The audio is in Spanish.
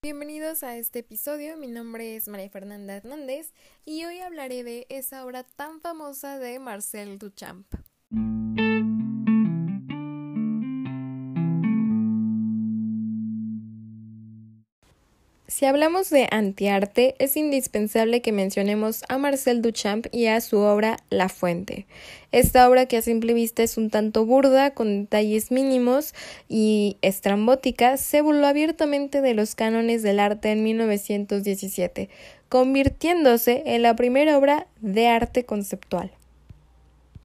Bienvenidos a este episodio, mi nombre es María Fernanda Hernández y hoy hablaré de esa obra tan famosa de Marcel Duchamp. Si hablamos de antiarte, es indispensable que mencionemos a Marcel Duchamp y a su obra La Fuente. Esta obra que a simple vista es un tanto burda, con detalles mínimos y estrambótica, se burló abiertamente de los cánones del arte en 1917, convirtiéndose en la primera obra de arte conceptual.